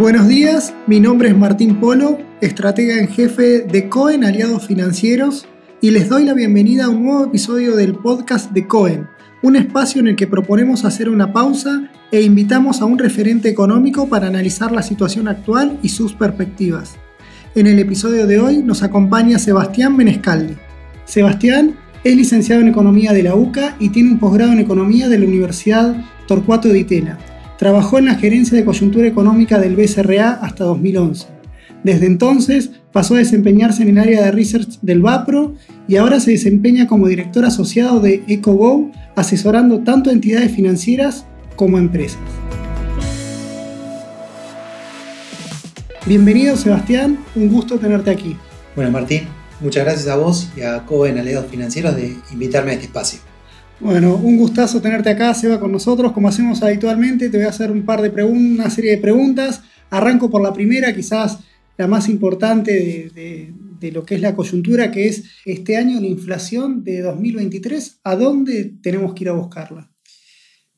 Buenos días, mi nombre es Martín Polo, estratega en jefe de Cohen Aliados Financieros, y les doy la bienvenida a un nuevo episodio del podcast de Cohen, un espacio en el que proponemos hacer una pausa e invitamos a un referente económico para analizar la situación actual y sus perspectivas. En el episodio de hoy nos acompaña Sebastián Menescaldi. Sebastián es licenciado en Economía de la UCA y tiene un posgrado en Economía de la Universidad Torcuato de Itela. Trabajó en la gerencia de coyuntura económica del BCRA hasta 2011. Desde entonces pasó a desempeñarse en el área de research del VAPRO y ahora se desempeña como director asociado de EcoGo, asesorando tanto entidades financieras como empresas. Bienvenido Sebastián, un gusto tenerte aquí. Bueno Martín, muchas gracias a vos y a Cohen Aliados Financieros de invitarme a este espacio. Bueno, un gustazo tenerte acá, Seba, con nosotros. Como hacemos habitualmente, te voy a hacer un par de una serie de preguntas. Arranco por la primera, quizás la más importante de, lo que es la coyuntura, que es este año la inflación de 2023. ¿A dónde tenemos que ir a buscarla?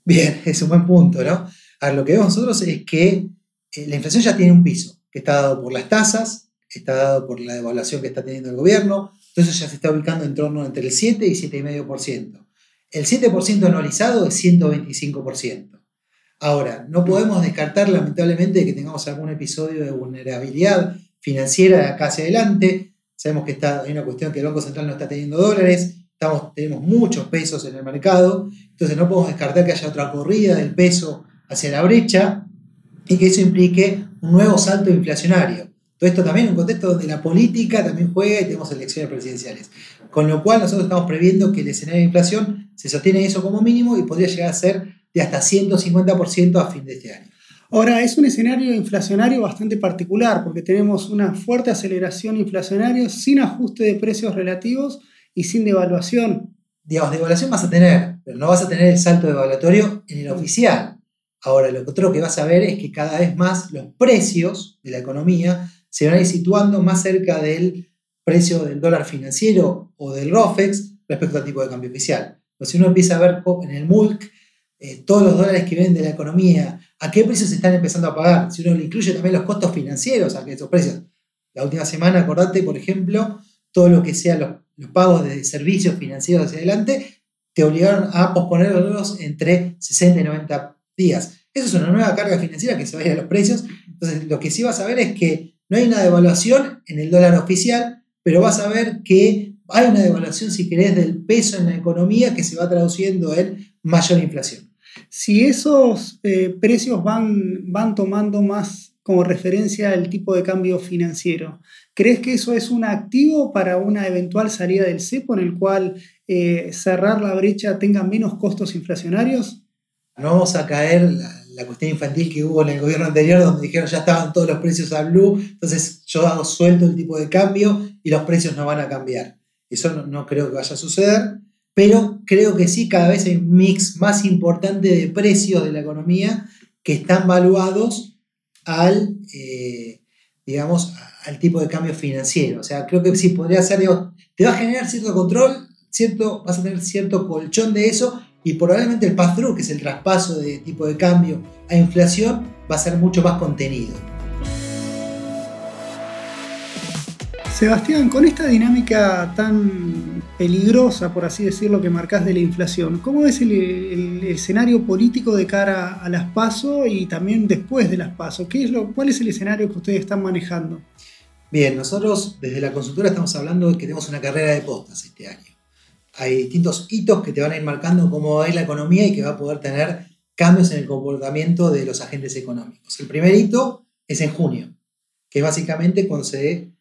Bien, es un buen punto, ¿no? A lo que vemos nosotros es que eh, la inflación ya tiene un piso, que está dado por las tasas, está dado por la devaluación que está teniendo el gobierno, entonces ya se está ubicando en torno entre el 7 y 7,5%. El 7% anualizado es 125%. Ahora, no podemos descartar lamentablemente que tengamos algún episodio de vulnerabilidad financiera de acá hacia adelante. Sabemos que está, hay una cuestión que el Banco Central no está teniendo dólares, tenemos muchos pesos en el mercado, entonces no podemos descartar que haya otra corrida del peso hacia la brecha y que eso implique un nuevo salto inflacionario. Todo esto también en un contexto donde la política también juega y tenemos elecciones presidenciales. Con lo cual nosotros estamos previendo que el escenario de inflación se sostiene eso como mínimo y podría llegar a ser de hasta 150% a fin de este año. Ahora, es un escenario inflacionario bastante particular porque tenemos una fuerte aceleración inflacionaria sin ajuste de precios relativos y sin devaluación. Digamos, devaluación vas a tener, pero no vas a tener el salto devaluatorio en el oficial. Ahora, lo otro que vas a ver es que cada vez más los precios de la economía se van a ir situando más cerca del precio del dólar financiero o del ROFEX respecto al tipo de cambio oficial. Si uno empieza a ver en el MULC eh, todos los dólares que vienen de la economía, a qué precios se están empezando a pagar, si uno le incluye también los costos financieros a esos precios. La última semana, acordate, por ejemplo, todo lo que sea los, los pagos de servicios financieros hacia adelante, te obligaron a posponerlos entre 60 y 90 días. Eso es una nueva carga financiera que se va a ir a los precios. Entonces, lo que sí vas a ver es que no hay una devaluación en el dólar oficial, pero vas a ver que hay una devaluación, si querés, del peso en la economía que se va traduciendo en mayor inflación. Si esos eh, precios van, van tomando más como referencia el tipo de cambio financiero, ¿crees que eso es un activo para una eventual salida del cepo en el cual eh, cerrar la brecha tenga menos costos inflacionarios? No vamos a caer la cuestión infantil que hubo en el gobierno anterior, donde dijeron ya estaban todos los precios a blue, entonces yo hago suelto el tipo de cambio y los precios no van a cambiar. Eso no, creo que vaya a suceder, pero creo que sí, cada vez hay un mix más importante de precios de la economía que están valuados al, eh, digamos, al tipo de cambio financiero. O sea, creo que sí podría ser, te va a generar cierto control, cierto, vas a tener cierto colchón de eso y probablemente el pass-through, que es el traspaso de tipo de cambio a inflación, va a ser mucho más contenido. Sebastián, con esta dinámica tan peligrosa, por así decirlo, que marcas de la inflación, ¿cómo ves el, escenario político de cara a las PASO y también después de las PASO? ¿Qué es lo, ¿Cuál es el escenario que ustedes están manejando? Bien, nosotros desde la consultora estamos hablando de que tenemos una carrera de postas este año hay distintos hitos que te van a ir marcando cómo va a ir la economía y que va a poder tener cambios en el comportamiento de los agentes económicos. El primer hito es en junio, que es básicamente cuando se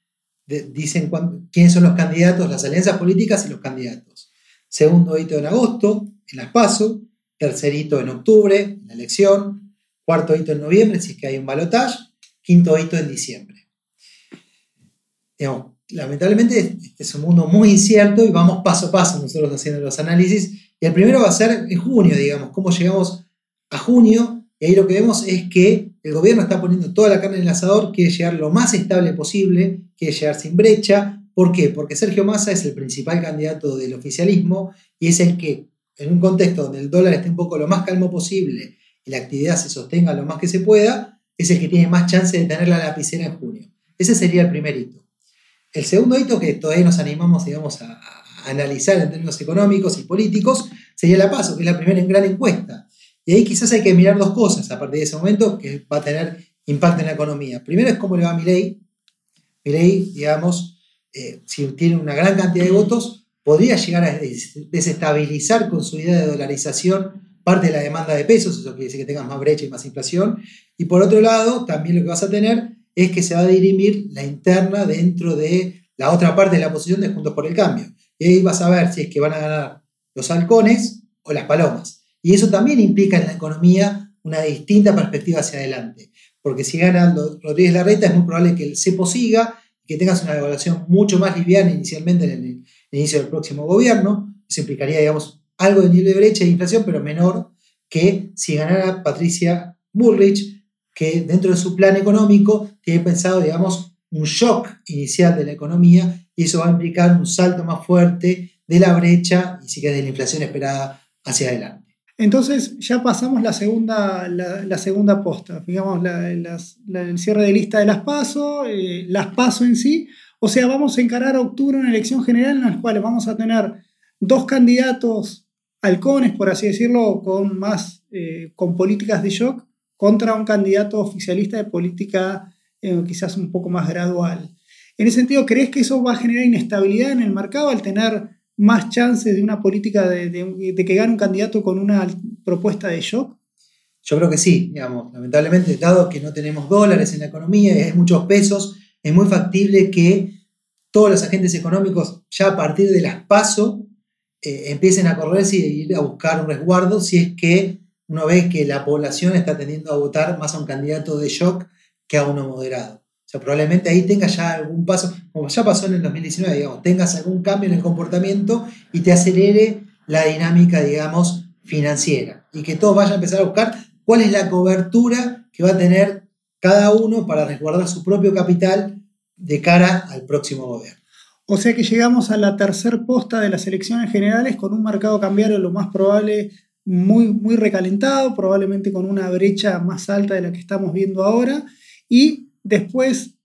dicen quiénes son los candidatos, las alianzas políticas y los candidatos. Segundo hito en agosto, en las PASO. Tercer hito en octubre, en la elección. Cuarto hito en noviembre, si es que hay un balotaje. Quinto hito en diciembre. Digamos, lamentablemente este es un mundo muy incierto y vamos paso a paso nosotros haciendo los análisis. Y el primero va a ser en junio, digamos, cómo llegamos a junio. Y ahí lo que vemos es que el gobierno está poniendo toda la carne en el asador, quiere llegar lo más estable posible, quiere llegar sin brecha. ¿Por qué? Porque Sergio Massa es el principal candidato del oficialismo y es el que, en un contexto donde el dólar esté un poco lo más calmo posible y la actividad se sostenga lo más que se pueda, es el que tiene más chance de tener la lapicera en junio. Ese sería el primer hito. El segundo hito que todavía nos animamos, digamos, a, analizar en términos económicos y políticos sería la PASO, que es la primera gran encuesta. Y ahí quizás hay que mirar dos cosas a partir de ese momento que va a tener impacto en la economía. Primero es cómo le va a Milei. Milei, digamos, eh, si tiene una gran cantidad de votos, podría llegar a desestabilizar con su idea de dolarización parte de la demanda de pesos, eso quiere decir que tengas más brecha y más inflación. Y por otro lado, también lo que vas a tener es que se va a dirimir la interna dentro de la otra parte de la posición de Juntos por el Cambio. Y ahí vas a ver si es que van a ganar los halcones o las palomas. Y eso también implica en la economía una distinta perspectiva hacia adelante. Porque si gana Rodríguez Larreta es muy probable que el cepo siga, que tengas una devaluación mucho más liviana inicialmente en el, inicio del próximo gobierno. Eso implicaría, digamos, algo de nivel de brecha de inflación, pero menor que si ganara Patricia Bullrich, que dentro de su plan económico tiene pensado, digamos, un shock inicial de la economía y eso va a implicar un salto más fuerte de la brecha y sí que de la inflación esperada hacia adelante. Entonces ya pasamos la segunda, la, segunda posta, digamos, el cierre de lista de las PASO, eh, las PASO en sí. O sea, vamos a encarar a octubre una elección general en la cual vamos a tener dos candidatos halcones, por así decirlo, con más, eh, con políticas de shock, contra un candidato oficialista de política eh, quizás un poco más gradual. En ese sentido, ¿crees que eso va a generar inestabilidad en el mercado al tener más chances de una política de, que gane un candidato con una propuesta de shock? Yo creo que sí, digamos, lamentablemente, dado que no tenemos dólares en la economía y hay muchos pesos, es muy factible que todos los agentes económicos ya a partir de las PASO eh, empiecen a correrse y ir a buscar un resguardo si es que uno ve que la población está tendiendo a votar más a un candidato de shock que a uno moderado. Sea, probablemente ahí tengas ya algún paso, como ya pasó en el 2019, digamos, tengas algún cambio en el comportamiento y te acelere la dinámica, digamos, financiera. Y que todos vayan a empezar a buscar cuál es la cobertura que va a tener cada uno para resguardar su propio capital de cara al próximo gobierno. O sea que llegamos a la tercer posta de las elecciones generales con un mercado cambiario lo más probable muy, muy recalentado, probablemente con una brecha más alta de la que estamos viendo ahora. Y después,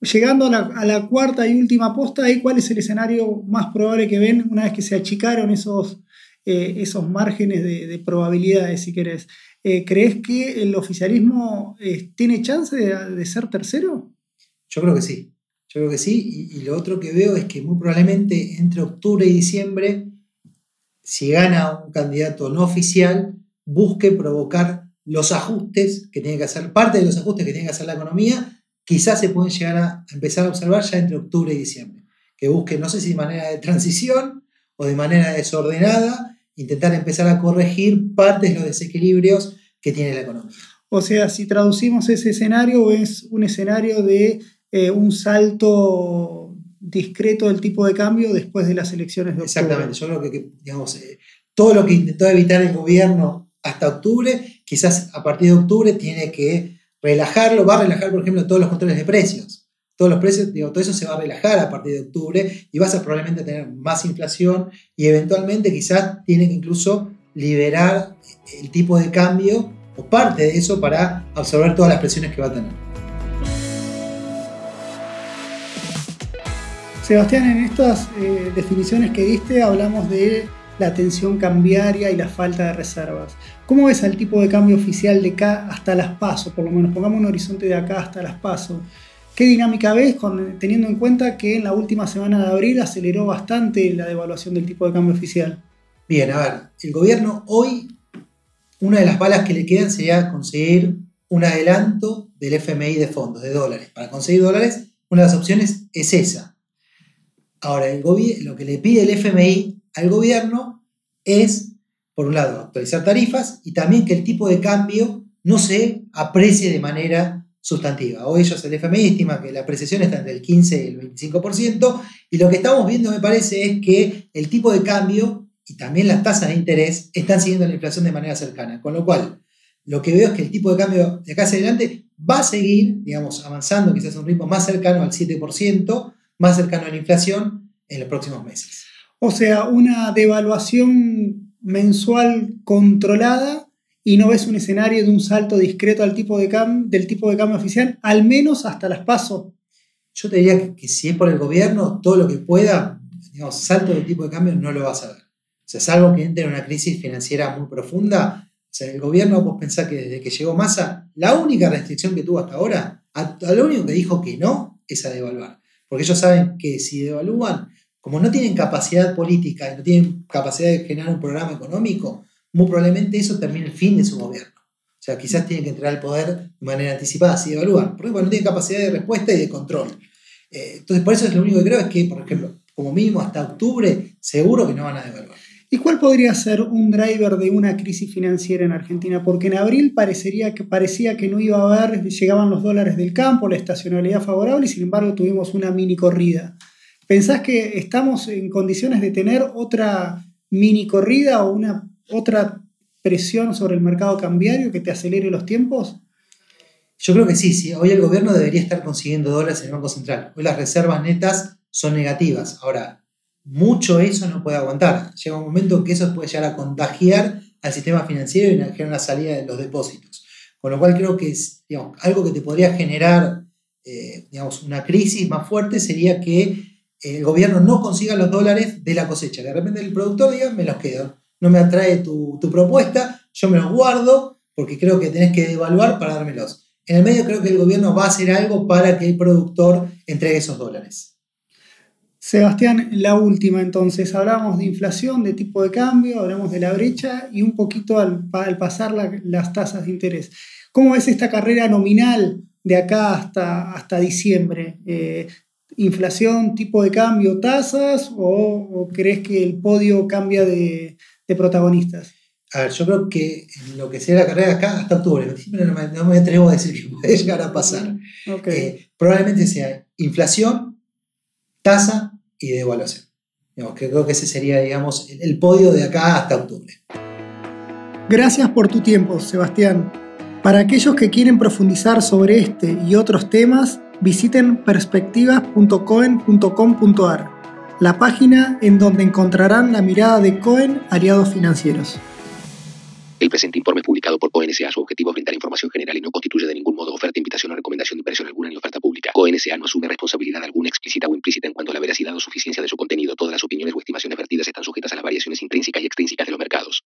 llegando a la, cuarta y última posta, ¿cuál es el escenario más probable que ven una vez que se achicaron esos, eh, esos márgenes de, probabilidades, si querés? Eh, ¿Crees que el oficialismo eh, tiene chance de, ser tercero? Yo creo que sí. Yo creo que sí. Y, y lo otro que veo es que muy probablemente entre octubre y diciembre si gana un candidato no oficial, busque provocar los ajustes que tiene que hacer, parte de los ajustes que tiene que hacer la economía, quizás se pueden llegar a empezar a observar ya entre octubre y diciembre. Que busque, no sé si de manera de transición o de manera desordenada, intentar empezar a corregir partes de los desequilibrios que tiene la economía. O sea, si traducimos ese escenario, es un escenario de eh, un salto discreto del tipo de cambio después de las elecciones de octubre. Exactamente, yo creo que, digamos, eh, todo lo que intentó evitar el gobierno hasta octubre, quizás a partir de octubre tiene que relajarlo, va a relajar, por ejemplo, todos los controles de precios. Todos los precios, digo, todo eso se va a relajar a partir de octubre y vas a probablemente tener más inflación y eventualmente quizás tiene que incluso liberar el tipo de cambio o parte de eso para absorber todas las presiones que va a tener. Sebastián, en estas eh, definiciones que diste hablamos de la tensión cambiaria y la falta de reservas. ¿Cómo ves al tipo de cambio oficial de acá hasta las pasos? Por lo menos pongamos un horizonte de acá hasta las pasos. ¿Qué dinámica ves teniendo en cuenta que en la última semana de abril aceleró bastante la devaluación del tipo de cambio oficial? Bien, a ver, el gobierno hoy, una de las balas que le quedan sería conseguir un adelanto del FMI de fondos, de dólares. Para conseguir dólares, una de las opciones es esa Ahora, lo que le pide el FMI al gobierno es, por un lado, actualizar tarifas y también que el tipo de cambio no se aprecie de manera sustantiva. Hoy ellos, el FMI, estima que la apreciación está entre el 15 y el 25%, y lo que estamos viendo, me parece, es que el tipo de cambio y también las tasas de interés están siguiendo la inflación de manera cercana. Con lo cual, lo que veo es que el tipo de cambio de acá hacia adelante va a seguir, digamos, avanzando quizás a un ritmo más cercano al 7%, más cercano a la inflación en los próximos meses. O sea, una devaluación mensual controlada y no ves un escenario de un salto discreto al tipo de del tipo de cambio oficial, al menos hasta las pasos. Yo te diría que, si es por el gobierno, todo lo que pueda, digamos, salto del tipo de cambio no lo vas a ver. O sea, salvo que entre en una crisis financiera muy profunda, o sea, el gobierno, vos pensás que desde que llegó Massa, la única restricción que tuvo hasta ahora, a, lo único que dijo que no, es a devaluar. Porque ellos saben que si devalúan, como no tienen capacidad política y no tienen capacidad de generar un programa económico, muy probablemente eso termine el fin de su gobierno. O sea, quizás tienen que entrar al poder de manera anticipada si devalúan, porque no tienen capacidad de respuesta y de control. Eh, entonces, por eso es lo único que creo es que, por ejemplo, como mínimo hasta octubre, seguro que no van a devaluar. ¿Y cuál podría ser un driver de una crisis financiera en Argentina? Porque en abril parecería que, parecía que no iba a haber, llegaban los dólares del campo, la estacionalidad favorable y sin embargo tuvimos una mini corrida. ¿Pensás que estamos en condiciones de tener otra mini corrida o una otra presión sobre el mercado cambiario que te acelere los tiempos? Yo creo que sí, sí. Hoy el gobierno debería estar consiguiendo dólares en el Banco Central. Hoy las reservas netas son negativas. Ahora, mucho eso no puede aguantar. Llega un momento en que eso puede llegar a contagiar al sistema financiero y generar una salida de los depósitos. Con lo cual creo que es, algo que te podría generar eh, digamos, una crisis más fuerte sería que el gobierno no consiga los dólares de la cosecha. De repente el productor diga, me los quedo. No me atrae tu, tu propuesta, yo me los guardo porque creo que tenés que devaluar para dármelos. En el medio creo que el gobierno va a hacer algo para que el productor entregue esos dólares. Sebastián, la última entonces, hablamos de inflación, de tipo de cambio, hablamos de la brecha y un poquito al, pasar las tasas de interés. ¿Cómo es esta carrera nominal de acá hasta, hasta diciembre? Eh, ¿Inflación, tipo de cambio, tasas o, crees que el podio cambia de, protagonistas? A ver, yo creo que en lo que sea la carrera acá hasta octubre, no me, atrevo a decir que puede llegar a pasar. Eh, probablemente sea inflación, tasa y de evaluación. que creo que ese sería, digamos, el podio de acá hasta octubre. Gracias por tu tiempo, Sebastián. Para aquellos que quieren profundizar sobre este y otros temas, visiten perspectivas.coen.com.ar, la página en donde encontrarán la mirada de Cohen Aliados Financieros. El presente informe publicado por CONSA su objetivo es brindar información general y no constituye de ningún modo oferta, invitación o recomendación de inversión alguna ni oferta pública. CONSA no asume responsabilidad alguna explícita o implícita en cuanto a la veracidad o suficiencia de su contenido. Todas las opiniones o estimaciones vertidas están sujetas a las variaciones intrínsecas y extrínsecas de los mercados.